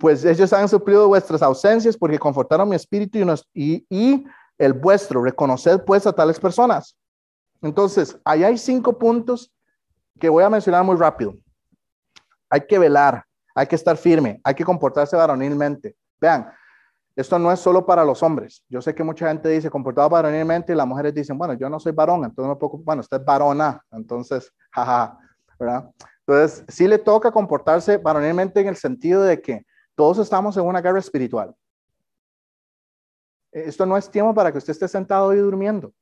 Pues ellos han suplido vuestras ausencias porque confortaron mi espíritu y, y el vuestro. Reconoced pues a tales personas. Entonces, ahí hay cinco puntos que voy a mencionar muy rápido. Hay que velar, hay que estar firme, hay que comportarse varonilmente. Vean, esto no es solo para los hombres. Yo sé que mucha gente dice comportado varonilmente y las mujeres dicen, bueno, yo no soy varón, entonces me puedo, bueno, usted es varona, entonces, jaja, ¿verdad? Entonces, sí le toca comportarse varonilmente en el sentido de que todos estamos en una guerra espiritual. Esto no es tiempo para que usted esté sentado y durmiendo.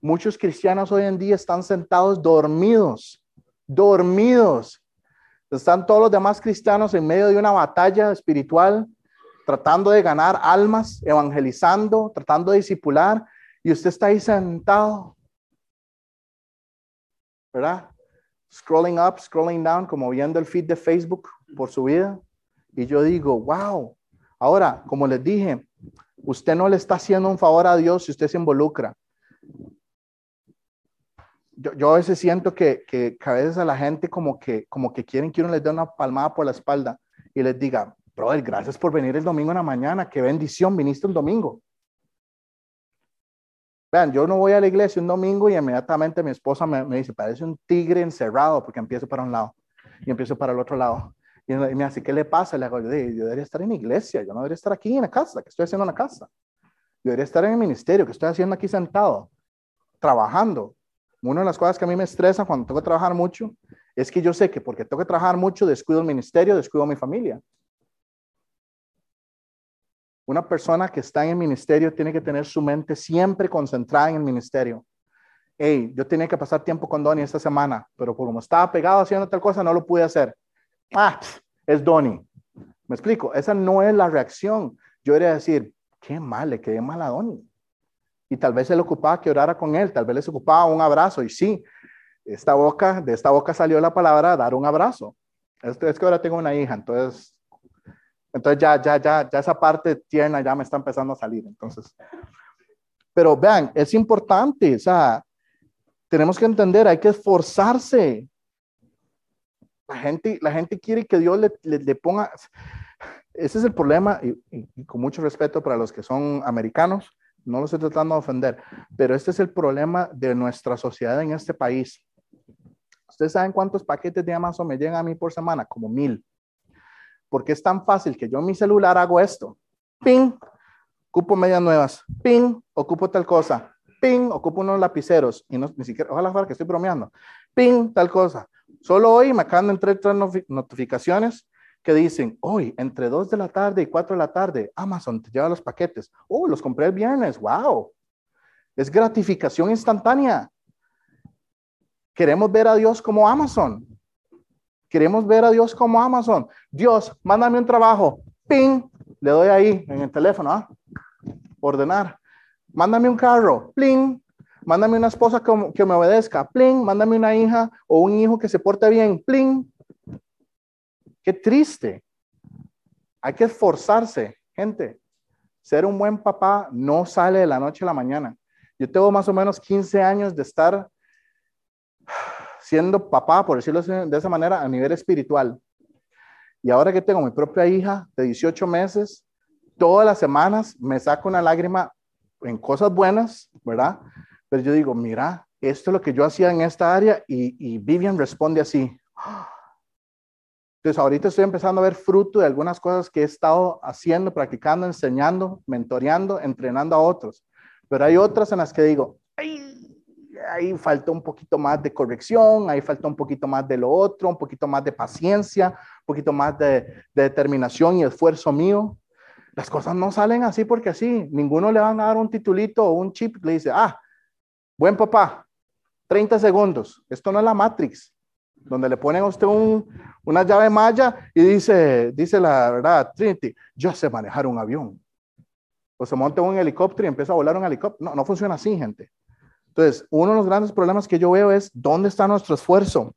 Muchos cristianos hoy en día están sentados dormidos, dormidos. Están todos los demás cristianos en medio de una batalla espiritual, tratando de ganar almas, evangelizando, tratando de discipular, y usted está ahí sentado, ¿verdad? Scrolling up, scrolling down, como viendo el feed de Facebook por su vida. Y yo digo, wow. Ahora, como les dije, usted no le está haciendo un favor a Dios si usted se involucra. Yo, yo a veces siento que, que, a veces a la gente como que, como que quieren que uno les dé una palmada por la espalda y les diga, brother, gracias por venir el domingo en la mañana, qué bendición, viniste un domingo. Vean, yo no voy a la iglesia un domingo y inmediatamente mi esposa me, dice, parece un tigre encerrado porque empiezo para un lado y empiezo para el otro lado. Y me dice, ¿qué le pasa? Le hago, yo debería estar en la iglesia, yo no debería estar aquí en la casa, ¿qué estoy haciendo en la casa? Yo debería estar en el ministerio, ¿qué estoy haciendo aquí sentado? Trabajando. Una de las cosas que a mí me estresa cuando tengo que trabajar mucho es que yo sé que porque tengo que trabajar mucho, descuido el ministerio, descuido a mi familia. Una persona que está en el ministerio tiene que tener su mente siempre concentrada en el ministerio. Hey, yo tenía que pasar tiempo con Donnie esta semana, pero como estaba pegado haciendo tal cosa, no lo pude hacer. Ah, es Donnie. Me explico, esa no es la reacción. Yo iría a decir, qué mal, le quedé mal a Donnie. Y tal vez él ocupaba que orara con él, tal vez les ocupaba un abrazo. Y sí, esta boca, de esta boca salió la palabra dar un abrazo. Es, es que ahora tengo una hija, entonces entonces ya, ya, ya, ya esa parte tierna ya me está empezando a salir. Entonces, pero vean, es importante, o sea, tenemos que entender, hay que esforzarse. La gente, la gente quiere que Dios le, le, le ponga, ese es el problema, y, y, y, con mucho respeto para los que son americanos, no los estoy tratando de ofender, pero este es el problema de nuestra sociedad en este país. ¿Ustedes saben cuántos paquetes de Amazon me llegan a mí por semana? Como mil porque es tan fácil que yo en mi celular hago esto. Ping, ocupo medias nuevas. Ping, ocupo tal cosa. Ping, ocupo unos lapiceros. Y no, ni siquiera, ojalá fuera que estoy bromeando. Ping, tal cosa. Solo hoy me acaban de entrar notificaciones que dicen, hoy, entre 2 de la tarde y 4 de la tarde, Amazon te lleva los paquetes. Oh, los compré el viernes. Wow. Es gratificación instantánea. Queremos ver a Dios como Amazon. Queremos ver a Dios como Amazon. Dios, mándame un trabajo. Ping, le doy ahí en el teléfono. ¿ah? Ordenar. Mándame un carro. Pling. Mándame una esposa que, que me obedezca. Pling. Mándame una hija o un hijo que se porte bien. Pling. Qué triste. Hay que esforzarse, gente. Ser un buen papá no sale de la noche a la mañana. Yo tengo más o menos 15 años de estar siendo papá, por decirlo de esa manera, a nivel espiritual. Y ahora que tengo mi propia hija de 18 meses, todas las semanas me saco una lágrima en cosas buenas, ¿verdad? Pero yo digo, mira, esto es lo que yo hacía en esta área y, y Vivian responde así. Entonces ahorita estoy empezando a ver fruto de algunas cosas que he estado haciendo, practicando, enseñando, mentoreando, entrenando a otros. Pero hay otras en las que digo, ay, ahí falta un poquito más de corrección, ahí falta un poquito más de lo otro, un poquito más de paciencia, un poquito más de, de determinación y esfuerzo mío. Las cosas no salen así porque así. Ninguno le van a dar un titulito o un chip le dice, ah, buen papá, 30 segundos. Esto no es la Matrix, donde le ponen a usted un, una llave malla y dice, dice la verdad, Trinity, yo sé manejar un avión. O se monta un helicóptero y empieza a volar un helicóptero. No, no funciona así, gente. Entonces, uno de los grandes problemas que yo veo es dónde está nuestro esfuerzo.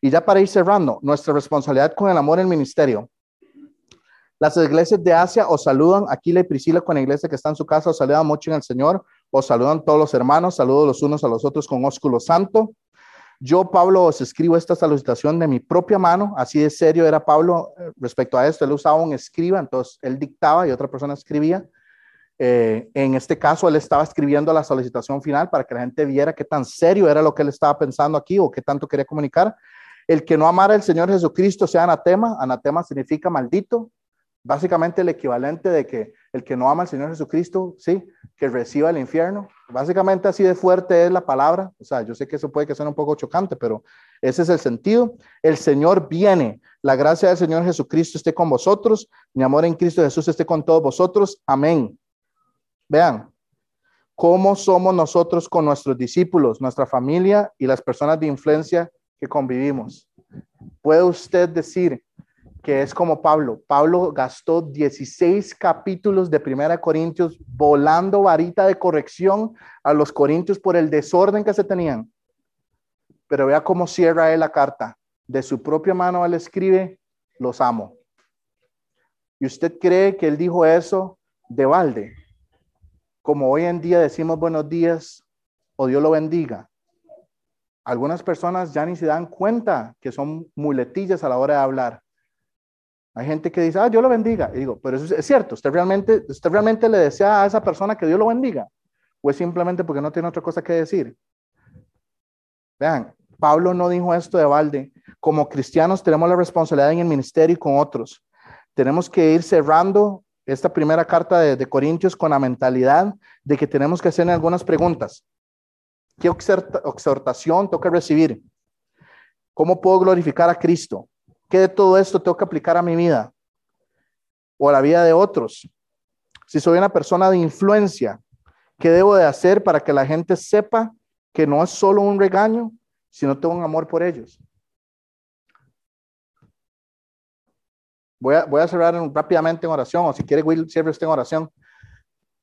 Y ya para ir cerrando, nuestra responsabilidad con el amor en el ministerio. Las iglesias de Asia os saludan, Aquila y Priscila con la iglesia que está en su casa, os saludan mucho en el Señor, os saludan todos los hermanos, saludos los unos a los otros con ósculo santo. Yo, Pablo, os escribo esta salutación de mi propia mano, así de serio era Pablo respecto a esto, él usaba un escriba, entonces él dictaba y otra persona escribía. Eh, en este caso, él estaba escribiendo la solicitación final para que la gente viera qué tan serio era lo que él estaba pensando aquí o qué tanto quería comunicar. El que no amara al Señor Jesucristo sea anatema. Anatema significa maldito. Básicamente el equivalente de que el que no ama al Señor Jesucristo, sí, que reciba el infierno. Básicamente así de fuerte es la palabra. O sea, yo sé que eso puede que sea un poco chocante, pero ese es el sentido. El Señor viene. La gracia del Señor Jesucristo esté con vosotros. Mi amor en Cristo Jesús esté con todos vosotros. Amén. Vean, cómo somos nosotros con nuestros discípulos, nuestra familia y las personas de influencia que convivimos. ¿Puede usted decir que es como Pablo. Pablo gastó 16 capítulos de Primera Corintios volando varita de corrección a los corintios por el desorden que se tenían. Pero vea cómo cierra él la carta. De su propia mano él escribe, los amo. ¿Y usted cree que él dijo eso de balde? Como hoy en día decimos buenos días o Dios lo bendiga. Algunas personas ya ni se dan cuenta que son muletillas a la hora de hablar. Hay gente que dice, ah, Dios lo bendiga. Y digo, pero eso es cierto, ¿usted realmente, ¿usted realmente le desea a esa persona que Dios lo bendiga? ¿O es simplemente porque no tiene otra cosa que decir? Vean, Pablo no dijo esto de balde. Como cristianos tenemos la responsabilidad en el ministerio y con otros. Tenemos que ir cerrando esta primera carta de, de Corintios con la mentalidad de que tenemos que hacer algunas preguntas. ¿Qué exhortación que recibir? ¿Cómo puedo glorificar a Cristo? ¿Qué de todo esto tengo que aplicar a mi vida o a la vida de otros? Si soy una persona de influencia, ¿qué debo de hacer para que la gente sepa que no es solo un regaño, sino tengo un amor por ellos? Voy a, voy cerrar rápidamente en oración, o si quiere Will, cierre usted en oración.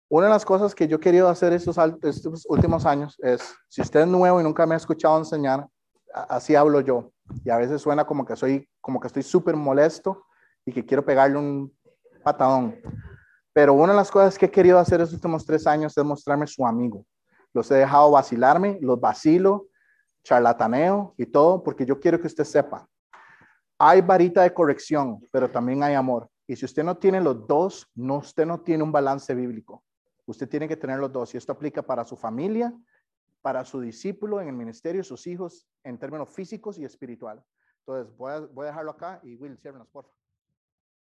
Una de las cosas que yo he querido hacer estos, estos últimos años es, si usted es nuevo y nunca me ha escuchado enseñar, así hablo yo. Y a veces suena como que soy, como que estoy súper molesto y que quiero pegarle un patadón. Pero una de las cosas que he querido hacer estos últimos tres años es mostrarme su amigo. Los he dejado vacilarme, los vacilo, charlataneo y todo, porque yo quiero que usted sepa. Hay varita de corrección, pero también hay amor. Y si usted no tiene los dos, no, usted no tiene un balance bíblico. Usted tiene que tener los dos. Y esto aplica para su familia para su discípulo en el ministerio, sus hijos, en términos físicos y espiritual. Entonces, voy a, voy a dejarlo acá y Will, ciérrenos, por favor.